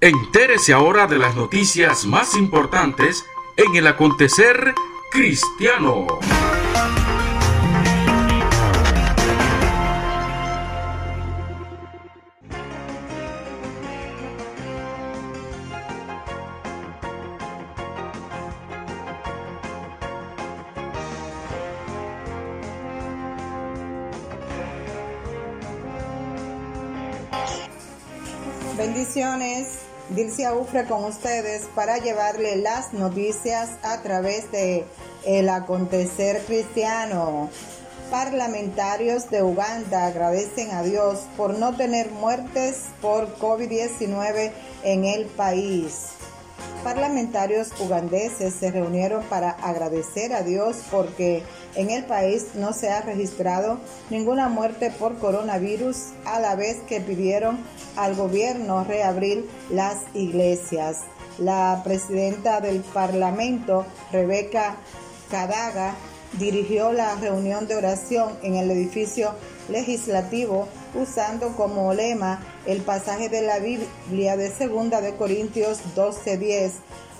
Entérese ahora de las noticias más importantes en el acontecer cristiano. Bendiciones, Dilcia Ufre con ustedes para llevarle las noticias a través de el acontecer cristiano. Parlamentarios de Uganda agradecen a Dios por no tener muertes por COVID-19 en el país. Parlamentarios ugandeses se reunieron para agradecer a Dios porque en el país no se ha registrado ninguna muerte por coronavirus a la vez que pidieron al gobierno reabrir las iglesias. La presidenta del Parlamento, Rebeca Cadaga, dirigió la reunión de oración en el edificio legislativo usando como lema el pasaje de la Biblia de segunda de Corintios 12:10,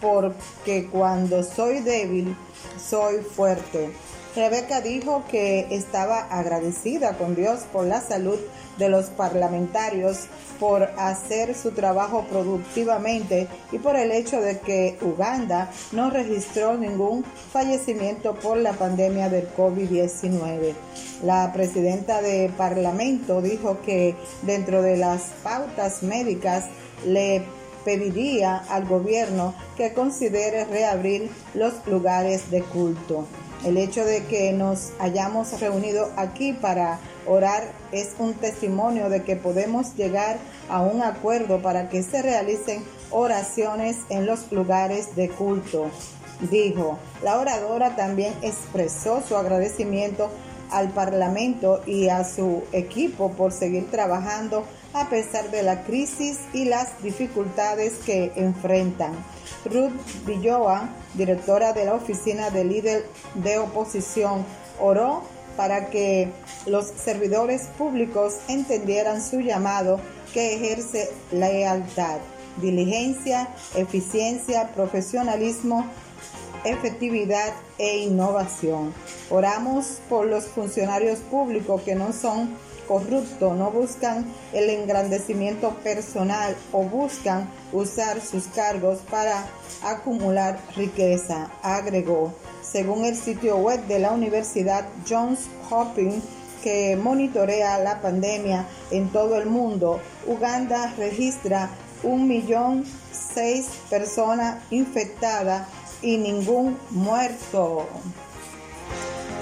porque cuando soy débil, soy fuerte. Rebeca dijo que estaba agradecida con Dios por la salud de los parlamentarios, por hacer su trabajo productivamente y por el hecho de que Uganda no registró ningún fallecimiento por la pandemia del COVID-19. La presidenta de Parlamento dijo que dentro de las pautas médicas le pediría al gobierno que considere reabrir los lugares de culto. El hecho de que nos hayamos reunido aquí para orar es un testimonio de que podemos llegar a un acuerdo para que se realicen oraciones en los lugares de culto. Dijo, la oradora también expresó su agradecimiento al Parlamento y a su equipo por seguir trabajando a pesar de la crisis y las dificultades que enfrentan. Ruth Villoa, directora de la Oficina de Líder de Oposición, oró para que los servidores públicos entendieran su llamado que ejerce lealtad, diligencia, eficiencia, profesionalismo, efectividad e innovación. Oramos por los funcionarios públicos que no son corruptos, no buscan el engrandecimiento personal o buscan usar sus cargos para acumular riqueza, agregó. Según el sitio web de la Universidad Johns Hopkins, que monitorea la pandemia en todo el mundo, Uganda registra un millón seis personas infectadas y ningún muerto.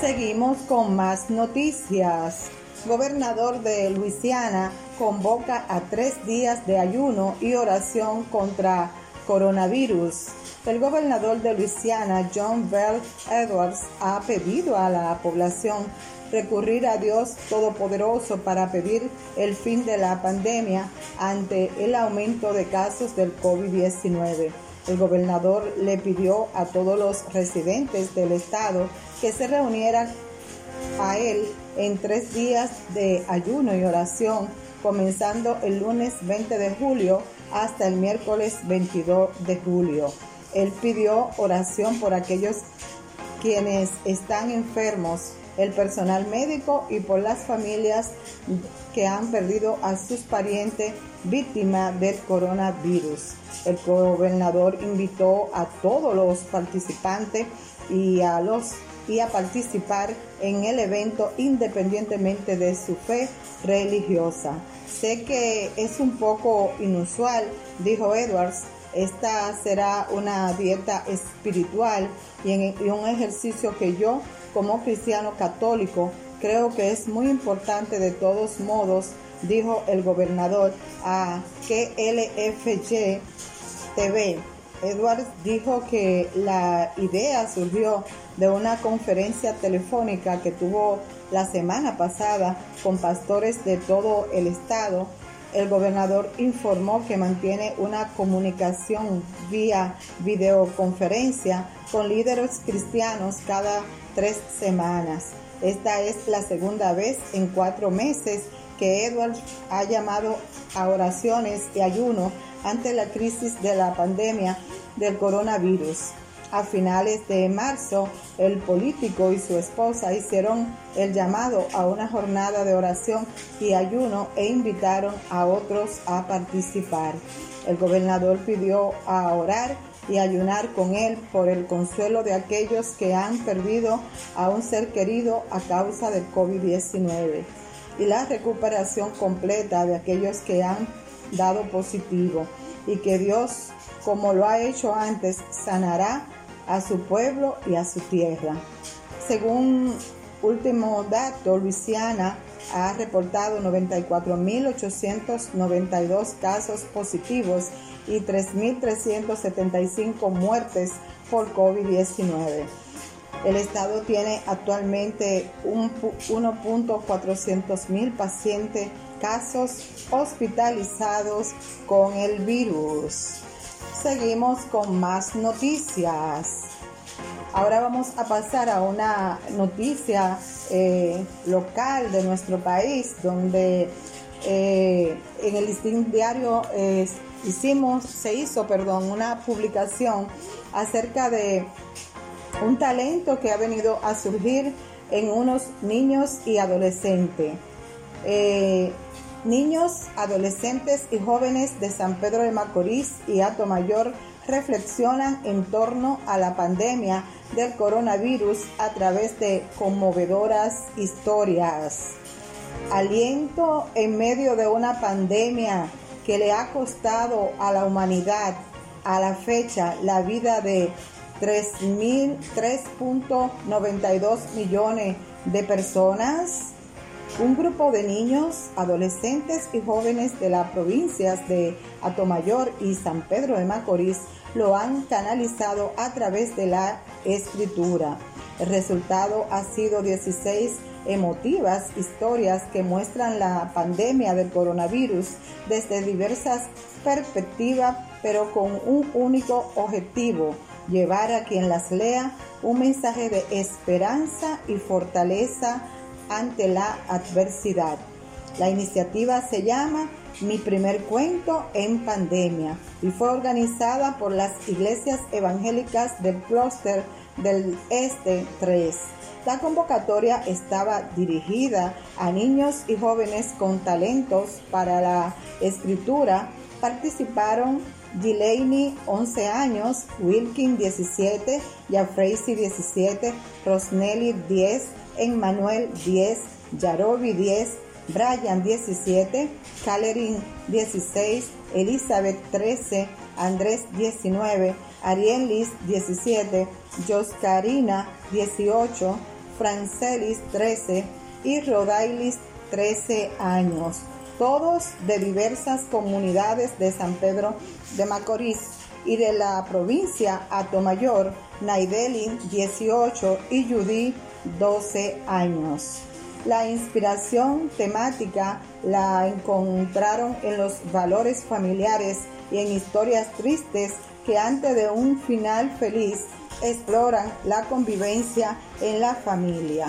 Seguimos con más noticias. Gobernador de Luisiana convoca a tres días de ayuno y oración contra coronavirus. El gobernador de Luisiana, John Bell Edwards, ha pedido a la población recurrir a Dios Todopoderoso para pedir el fin de la pandemia ante el aumento de casos del COVID-19. El gobernador le pidió a todos los residentes del estado que se reunieran a él en tres días de ayuno y oración, comenzando el lunes 20 de julio hasta el miércoles 22 de julio. Él pidió oración por aquellos quienes están enfermos, el personal médico y por las familias que han perdido a sus parientes víctima del coronavirus. El gobernador invitó a todos los participantes y a los y a participar en el evento independientemente de su fe religiosa. Sé que es un poco inusual, dijo Edwards, esta será una dieta espiritual y, un ejercicio que yo, como cristiano católico, creo que es muy importante de todos modos, dijo el gobernador a KLFY TV. Edwards dijo que la idea surgió de una conferencia telefónica que tuvo la semana pasada con pastores de todo el estado el gobernador informó que mantiene una comunicación vía videoconferencia con líderes cristianos cada tres semanas. Esta es la segunda vez en cuatro meses que Edwards ha llamado a oraciones y ayuno ante la crisis de la pandemia del coronavirus. A finales de marzo, el político y su esposa hicieron el llamado a una jornada de oración y ayuno e invitaron a otros a participar. El gobernador pidió a orar y ayunar con él por el consuelo de aquellos que han perdido a un ser querido a causa del COVID-19 y la recuperación completa de aquellos que han dado positivo y que Dios, como lo ha hecho antes, sanará a su pueblo y a su tierra. Según último dato, Luisiana ha reportado 94.892 casos positivos y 3.375 muertes por COVID-19. El estado tiene actualmente 1.400.000 pacientes, casos hospitalizados con el virus. Seguimos con más noticias. Ahora vamos a pasar a una noticia eh, local de nuestro país, donde eh, en el listín diario eh, hicimos, se hizo, perdón, una publicación acerca de un talento que ha venido a surgir en unos niños y adolescentes. Niños, adolescentes y jóvenes de San Pedro de Macorís y Mayor reflexionan en torno a la pandemia del coronavirus a través de conmovedoras historias. Aliento en medio de una pandemia que le ha costado a la humanidad a la fecha la vida de 3.92 millones de personas un grupo de niños, adolescentes y jóvenes de las provincias de Atomayor y San Pedro de Macorís lo han canalizado a través de la escritura. El resultado ha sido 16 emotivas historias que muestran la pandemia del coronavirus desde diversas perspectivas, pero con un único objetivo, llevar a quien las lea un mensaje de esperanza y fortaleza ante la adversidad. La iniciativa se llama Mi primer cuento en pandemia y fue organizada por las iglesias evangélicas del clúster del Este 3. La convocatoria estaba dirigida a niños y jóvenes con talentos para la escritura. Participaron Delaney 11 años, Wilkin 17, Jafracy 17, Rosnelli 10, Emmanuel 10, Yarobi 10, Brian 17, Calerin 16, Elizabeth 13, Andrés 19, Arielis 17, Joscarina 18, Francelis 13 y Rodailis 13 años, todos de diversas comunidades de San Pedro de Macorís y de la provincia Atomayor, Naidelin 18 y Judy 12 años. La inspiración temática la encontraron en los valores familiares y en historias tristes que antes de un final feliz exploran la convivencia en la familia,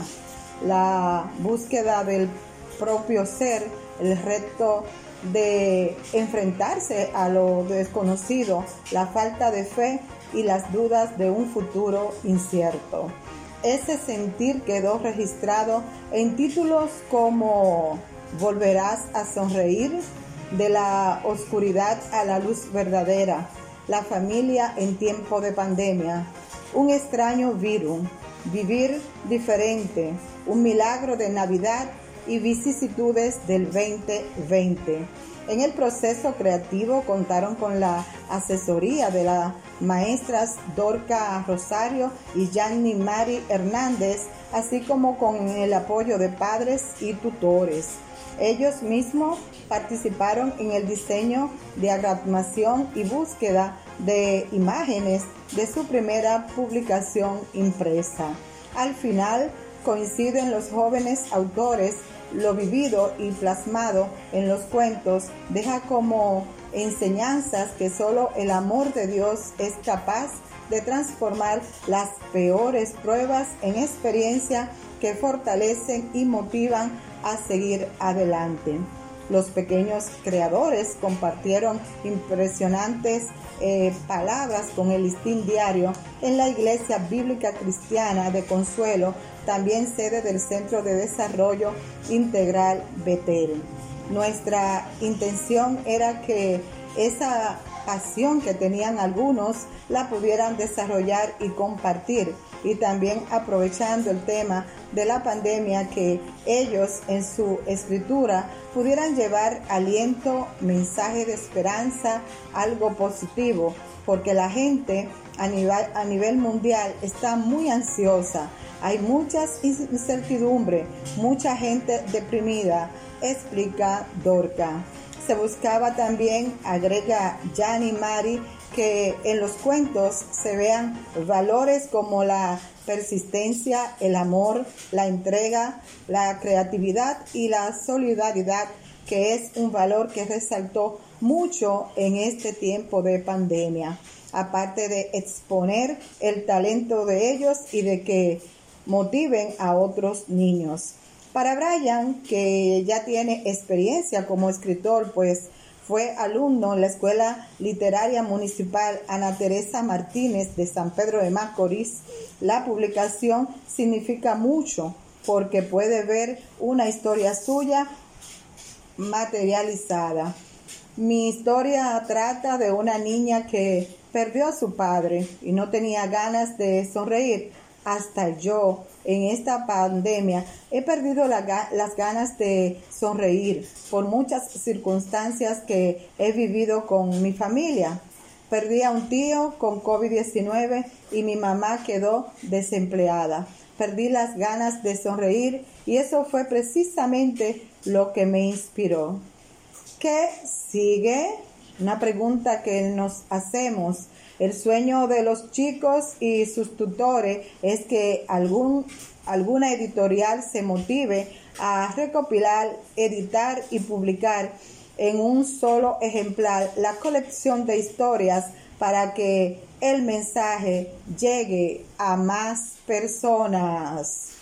la búsqueda del propio ser, el reto de enfrentarse a lo desconocido, la falta de fe y las dudas de un futuro incierto. Ese sentir quedó registrado en títulos como Volverás a sonreír, de la oscuridad a la luz verdadera, la familia en tiempo de pandemia, un extraño virus, vivir diferente, un milagro de Navidad y vicisitudes del 2020. En el proceso creativo contaron con la asesoría de las maestras Dorca Rosario y Yanni Mari Hernández, así como con el apoyo de padres y tutores. Ellos mismos participaron en el diseño, diagramación y búsqueda de imágenes de su primera publicación impresa. Al final coinciden los jóvenes autores, lo vivido y plasmado en los cuentos deja como enseñanzas que solo el amor de Dios es capaz de transformar las peores pruebas en experiencia que fortalecen y motivan a seguir adelante. Los pequeños creadores compartieron impresionantes eh, palabras con el listín diario en la Iglesia Bíblica Cristiana de Consuelo, también sede del Centro de Desarrollo Integral Betel. Nuestra intención era que esa pasión que tenían algunos la pudieran desarrollar y compartir y también aprovechando el tema de la pandemia que ellos en su escritura pudieran llevar aliento, mensaje de esperanza, algo positivo, porque la gente a nivel, a nivel mundial está muy ansiosa, hay muchas incertidumbre, mucha gente deprimida, explica Dorca. Se buscaba también, agrega Gianni Mari, que en los cuentos se vean valores como la persistencia, el amor, la entrega, la creatividad y la solidaridad, que es un valor que resaltó mucho en este tiempo de pandemia, aparte de exponer el talento de ellos y de que motiven a otros niños. Para Brian, que ya tiene experiencia como escritor, pues fue alumno en la Escuela Literaria Municipal Ana Teresa Martínez de San Pedro de Macorís. La publicación significa mucho porque puede ver una historia suya materializada. Mi historia trata de una niña que perdió a su padre y no tenía ganas de sonreír hasta yo en esta pandemia he perdido las ganas de sonreír por muchas circunstancias que he vivido con mi familia. Perdí a un tío con COVID-19 y mi mamá quedó desempleada. Perdí las ganas de sonreír y eso fue precisamente lo que me inspiró. ¿Qué sigue? Una pregunta que nos hacemos el sueño de los chicos y sus tutores es que algún, alguna editorial se motive a recopilar, editar y publicar en un solo ejemplar la colección de historias para que el mensaje llegue a más personas.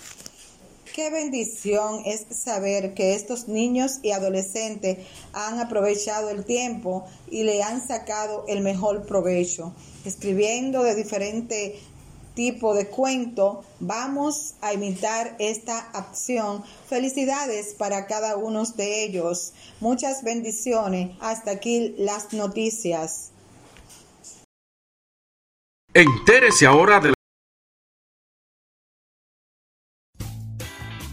Qué bendición es saber que estos niños y adolescentes han aprovechado el tiempo y le han sacado el mejor provecho. Escribiendo de diferente tipo de cuento, vamos a imitar esta acción. Felicidades para cada uno de ellos. Muchas bendiciones. Hasta aquí las noticias. Entérese ahora de